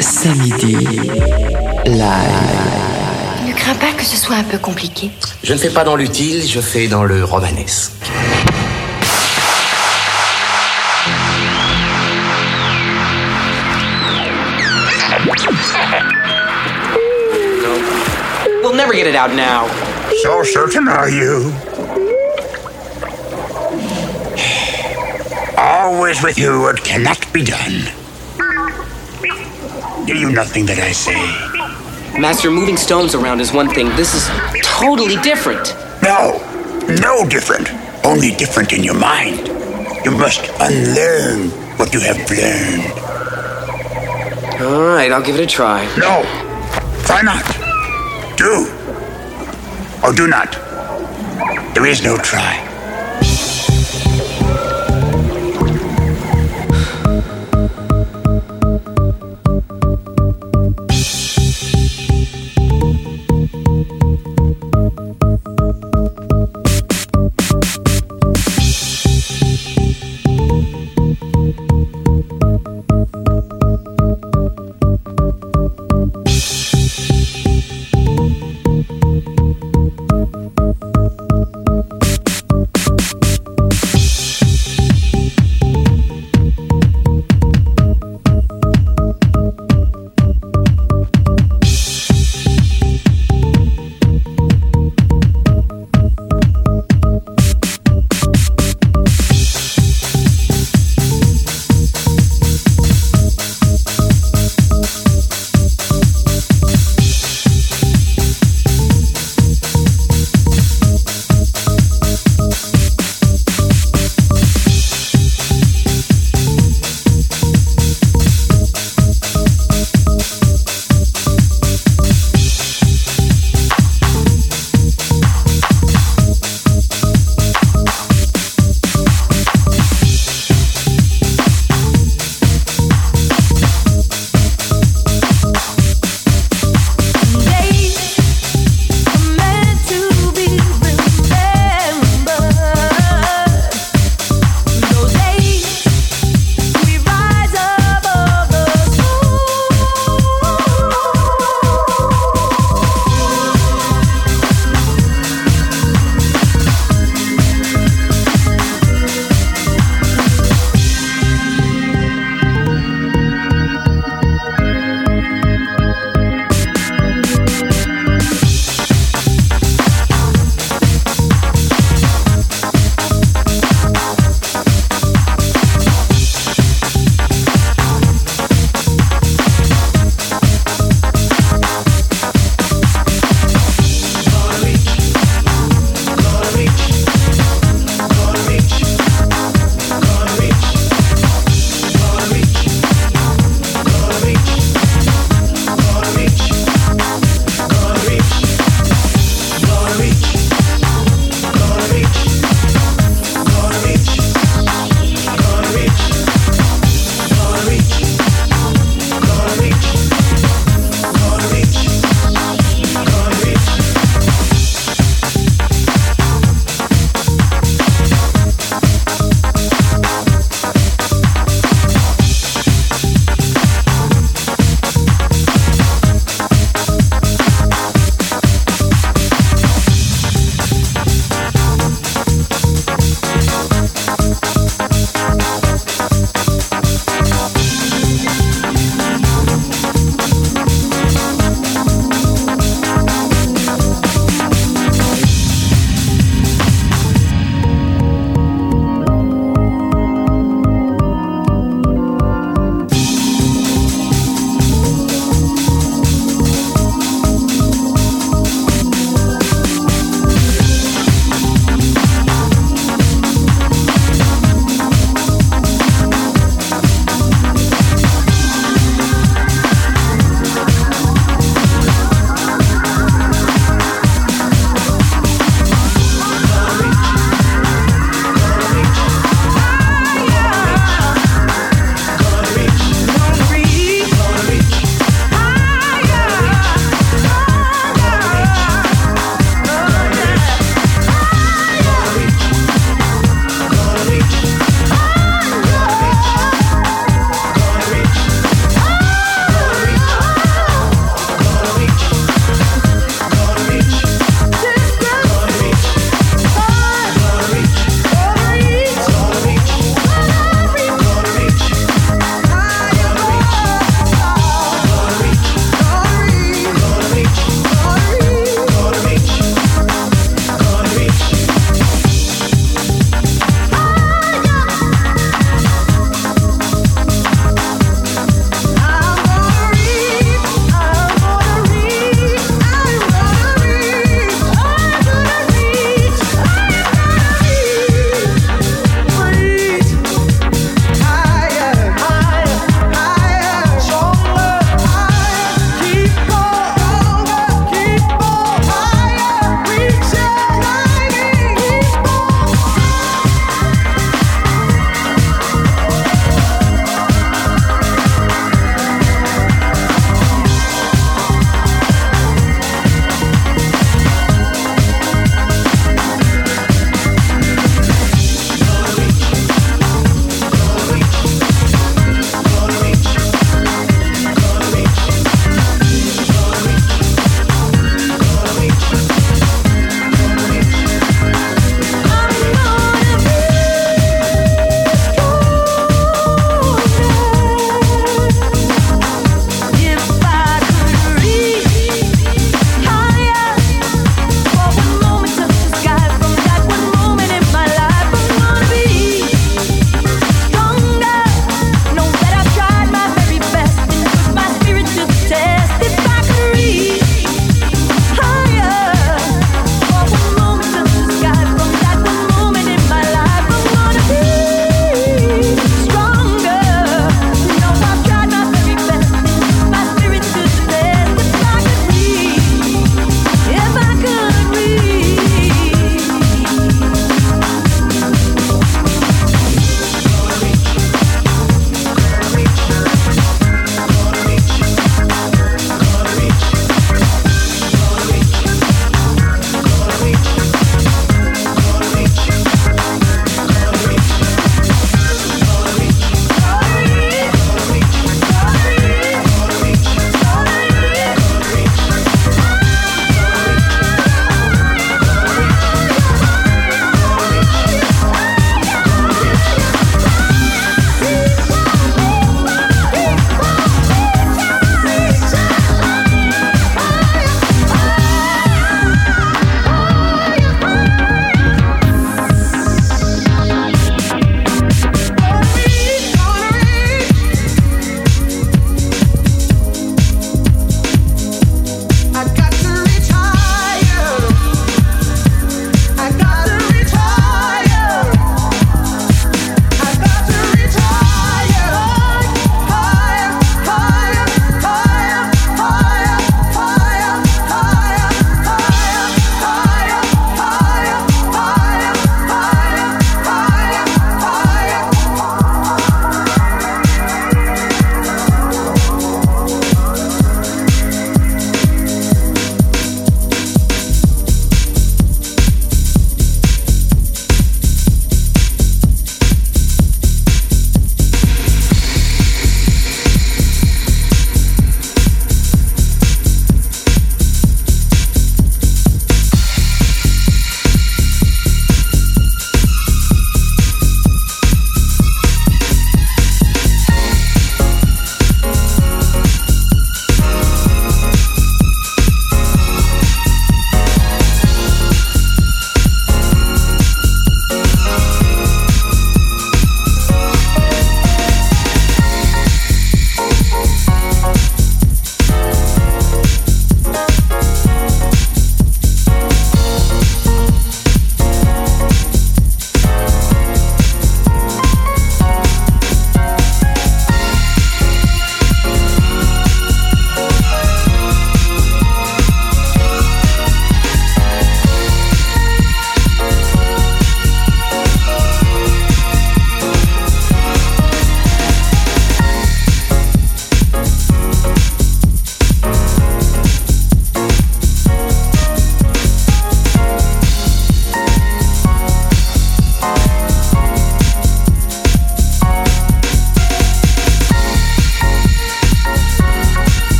Samedi live. Ne crains pas que ce soit un peu compliqué. Je ne fais pas dans l'utile, je fais dans le romanesque. Get it out now. So certain are you? Always with you what cannot be done. Do you nothing that I say? Master, moving stones around is one thing. This is totally different. No, no different. Only different in your mind. You must unlearn what you have learned. All right, I'll give it a try. No, try not. Do. Or do not. There is no try.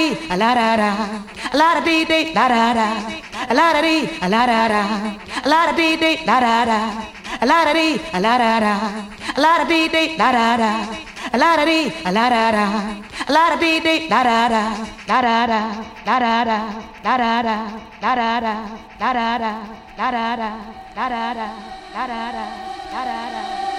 Dee, a la da da, a la da dee dee, da da da, a la da dee, a la da da, a la da dee dee, da da da, a la da dee, a la da da, a la da dee dee, da da da, a la da dee, a la da da, a la da dee dee, da da da, da da da, da da da, da da da, da da da, da da da, da da da, da da da, da da da, da da da.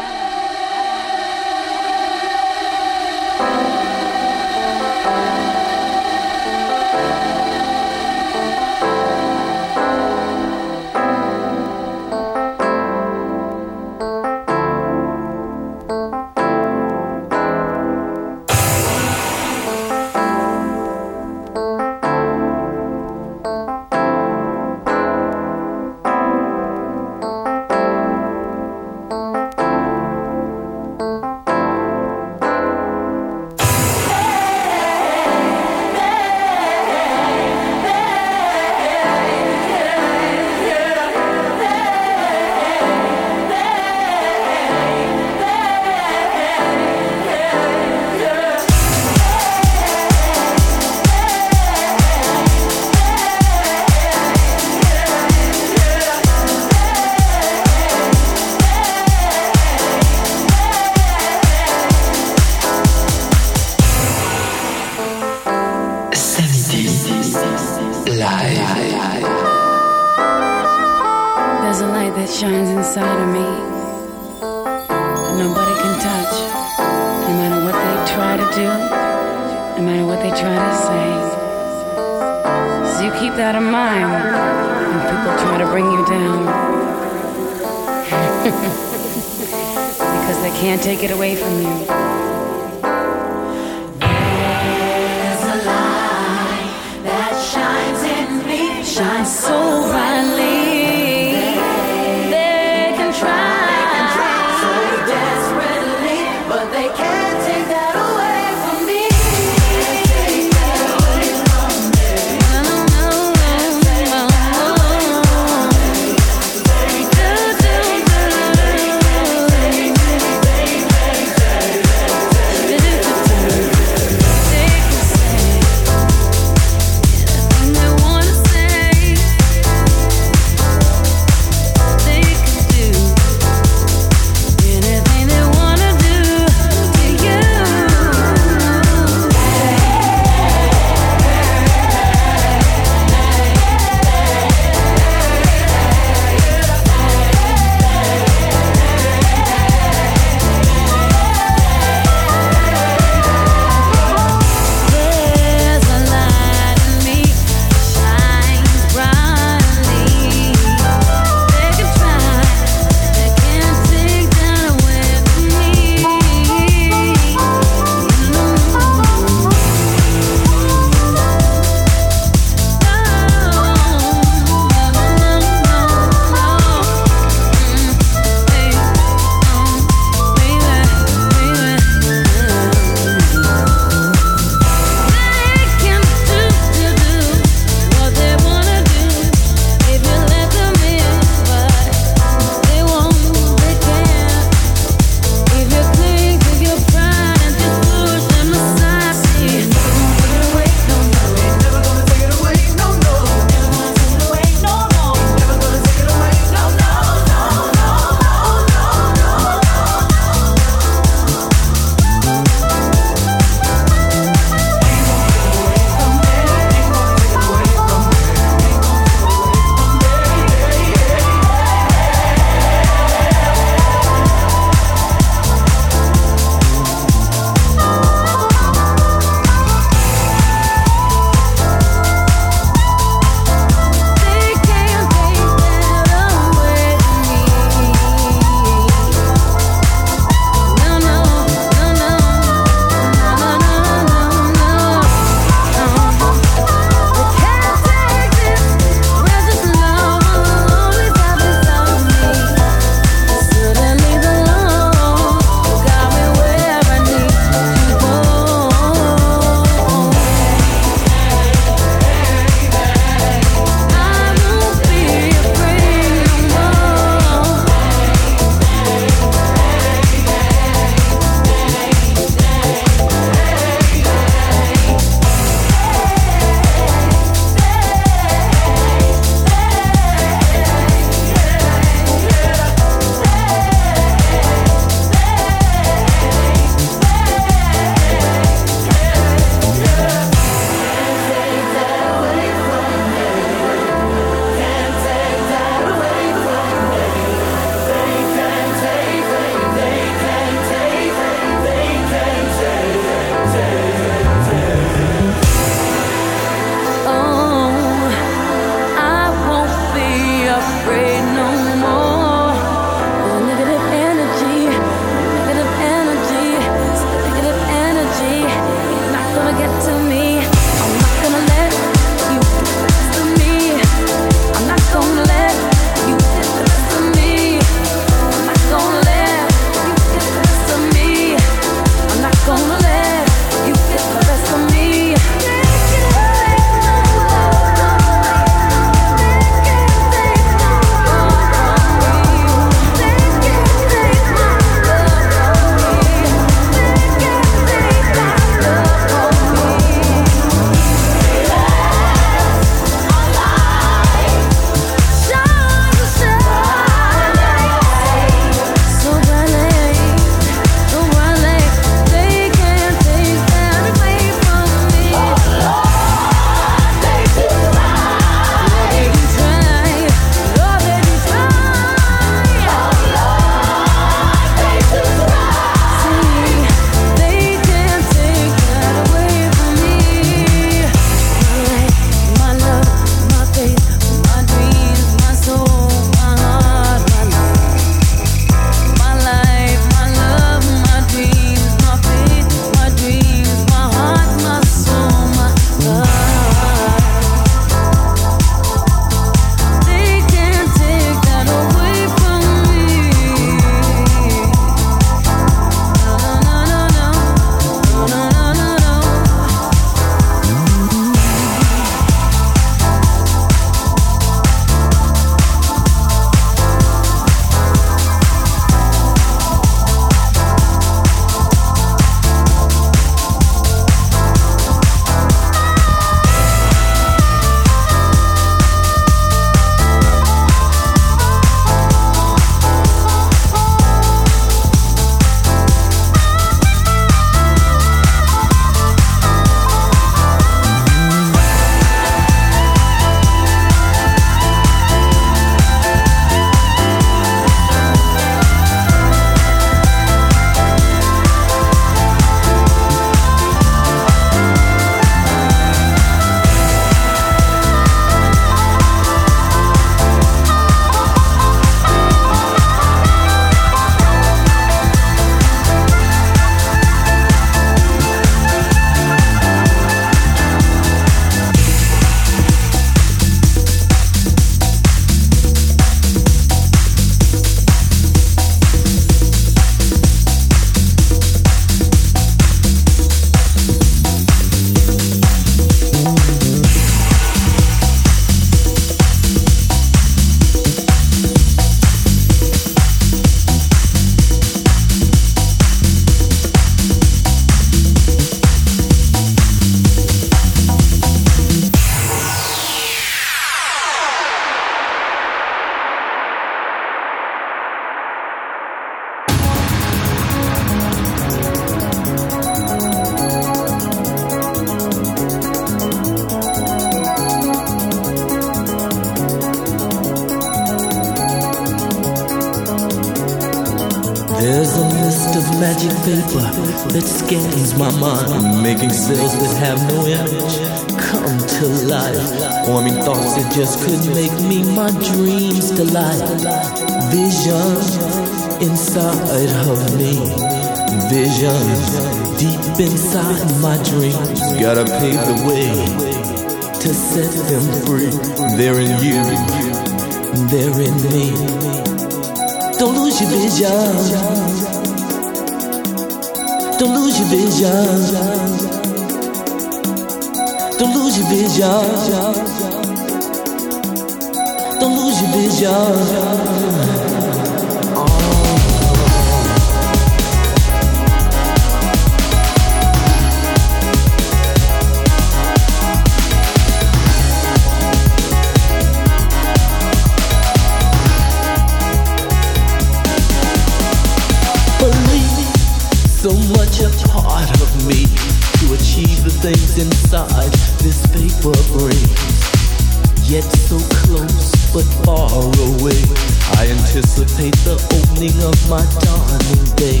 The of my dawning day.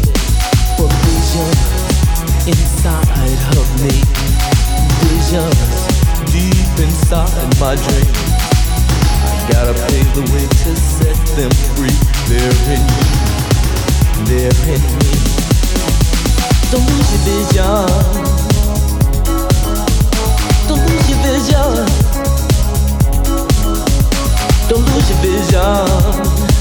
For vision inside of me. Visions deep inside my dreams. I gotta pave the way to set them free. They're in you. They're in me. Don't lose your vision. Don't lose your vision. Don't lose your vision.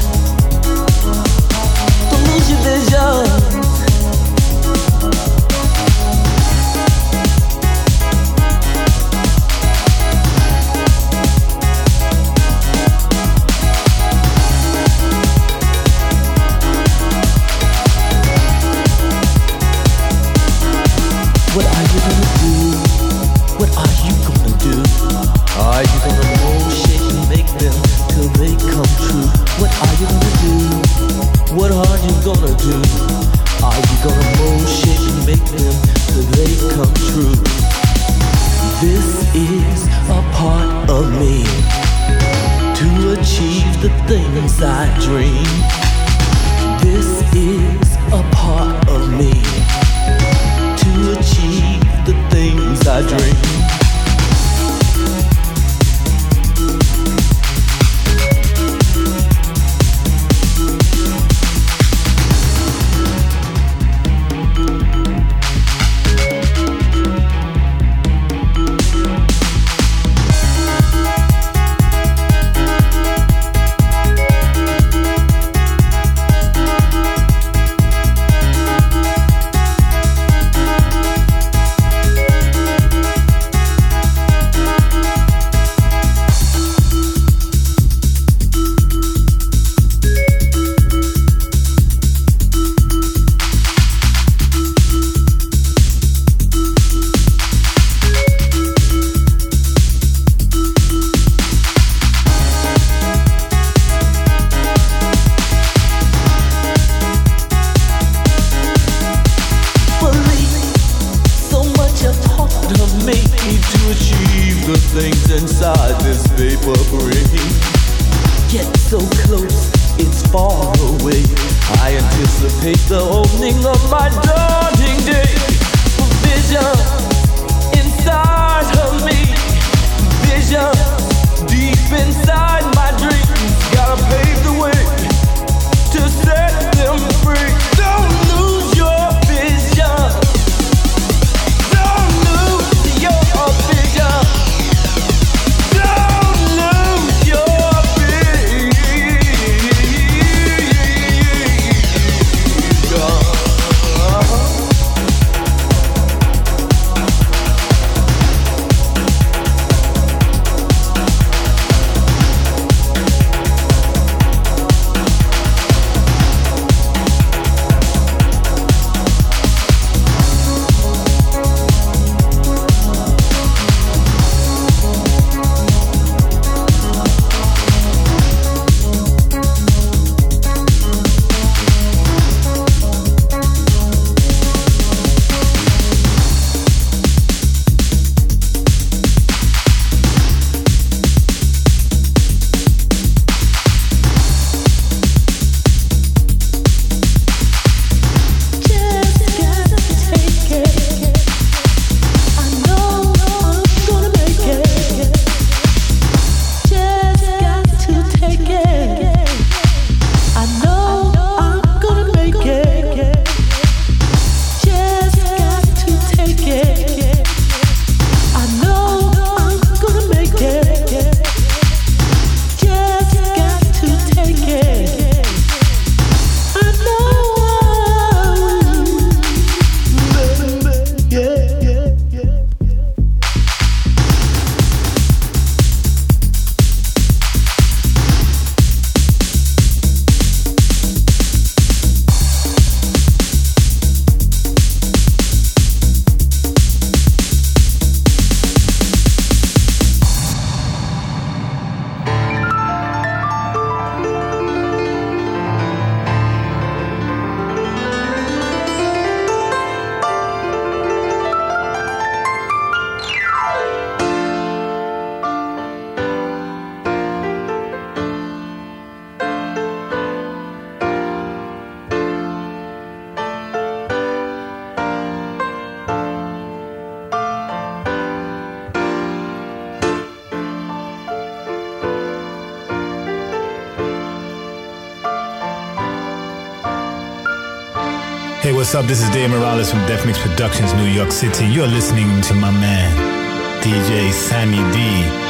What are you gonna do? What are you gonna do? Are you gonna mold, shake, and make them till they come true? This is a part of me to achieve the things I dream. This is a part of me to achieve the things I dream. Up? This is Dave Morales from Def Mix Productions, New York City. You're listening to my man, DJ Sammy D.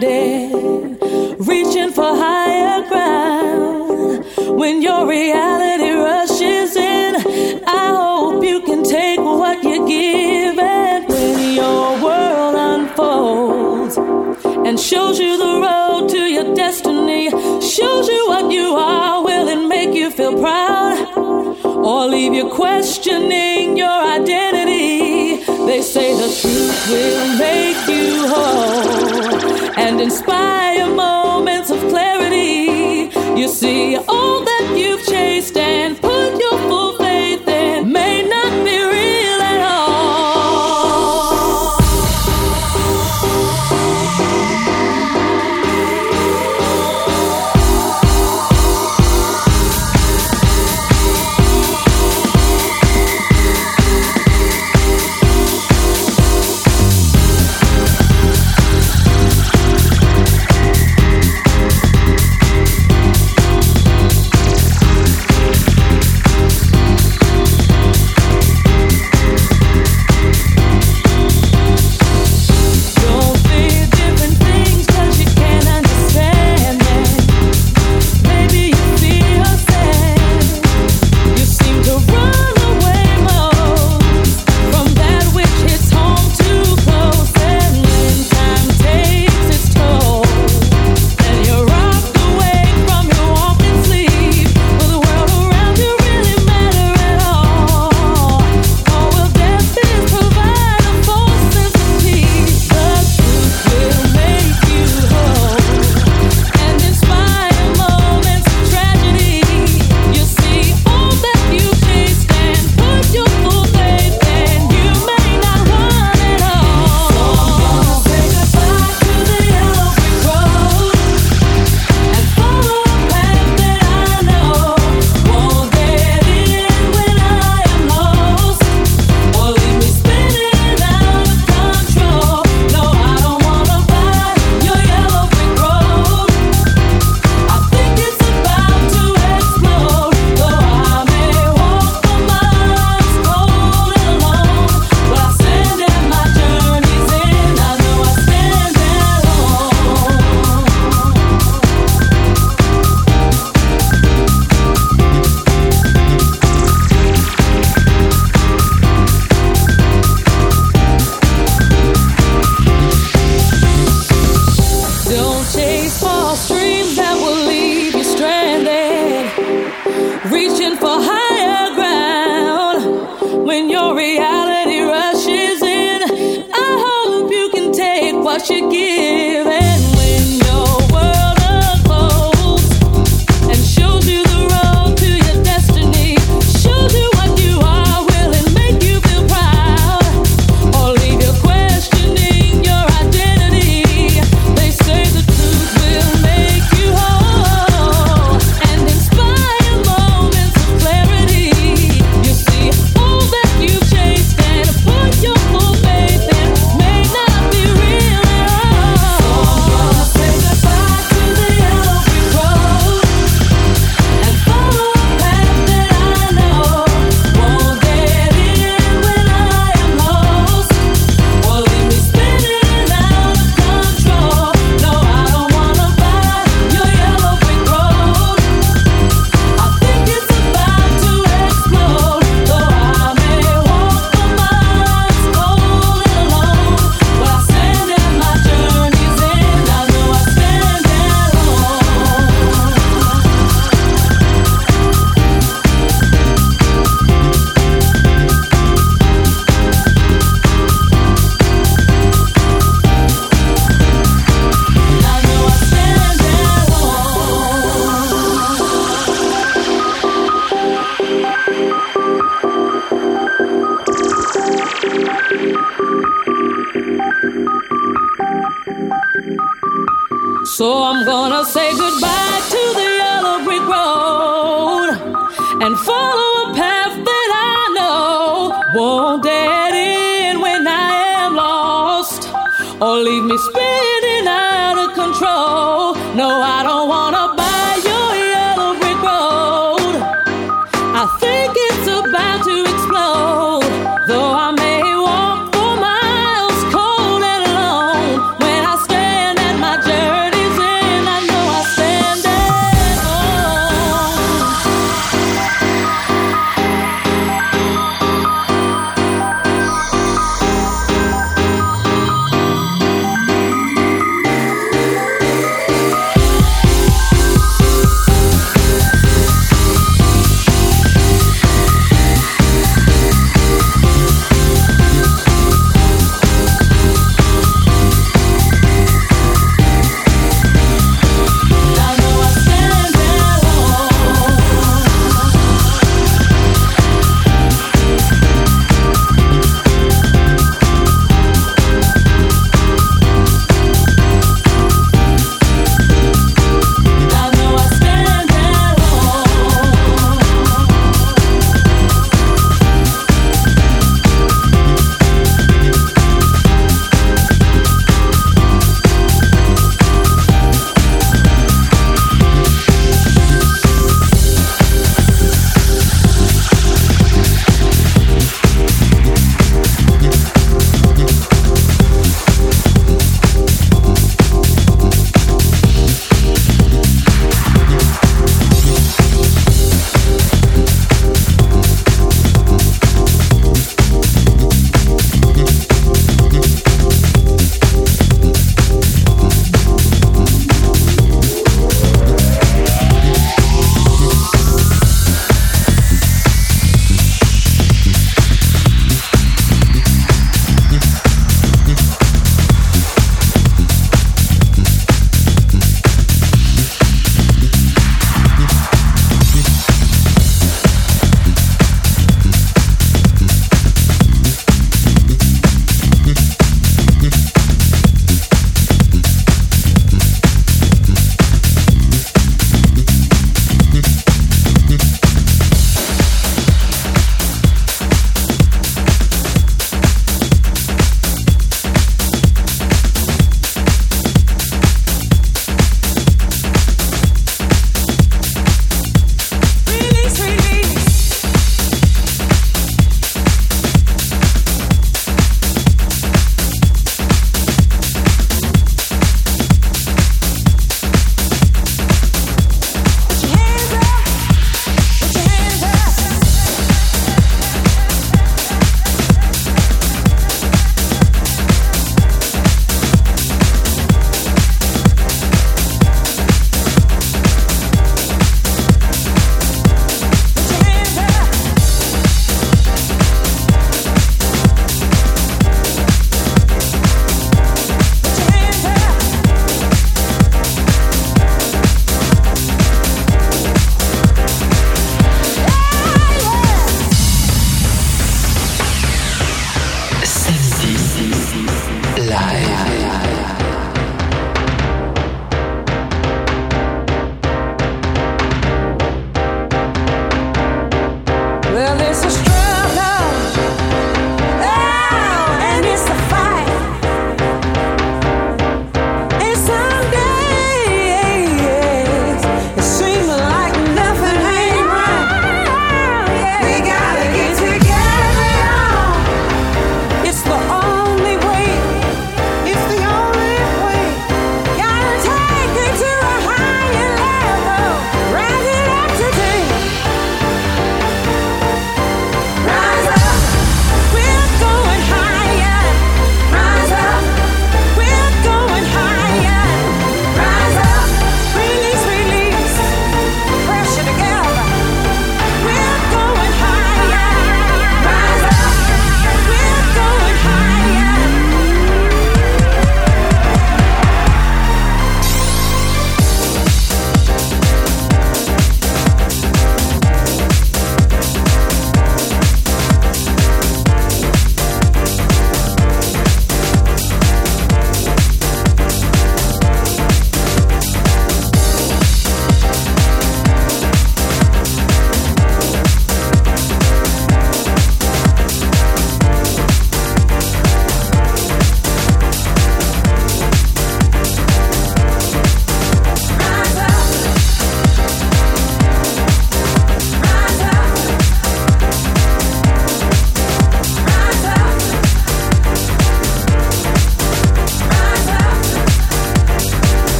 landing, reaching for higher ground. When your reality rushes in, I hope you can take what you give. And when your world unfolds and shows you the road to your destiny, shows you what you are, will it make you feel proud? Or leave you questioning your identity? They say the truth will make you whole inspire moments of clarity. You see all that you've changed.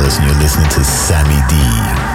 Gonzalez, and you're listening to Sammy D.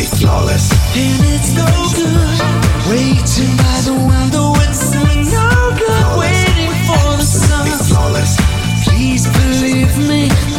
perfectly flawless. And it's no good waiting by the window. It's no good flawless, waiting for the sun. Flawless. Please believe me.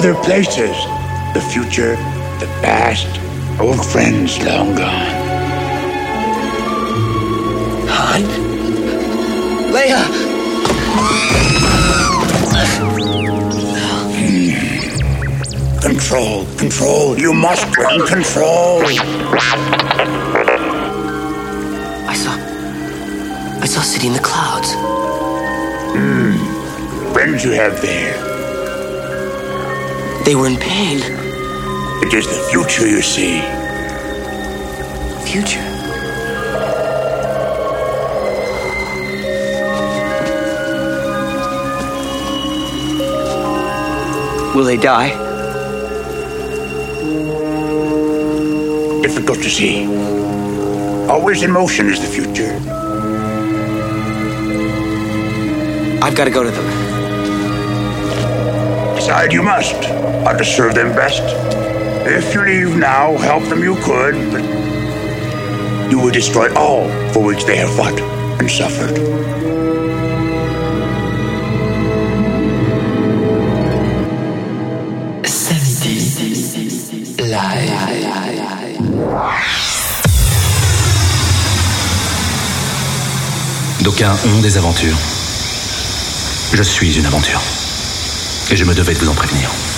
other places, the future, the past, old friends long gone. Han? Leia! Hmm. Control, control, you must run control. I saw. I saw City in the clouds. Hmm. Friends you have there. They were in pain. It is the future you see. Future? Will they die? Difficult to see. Always in motion is the future. I've got to go to them. You must. How to serve them best. If you leave now, help them you could, but you will destroy all for which they have fought and suffered. D'aucuns ont des aventures. Je suis une aventure. Et je me devais de vous en prévenir.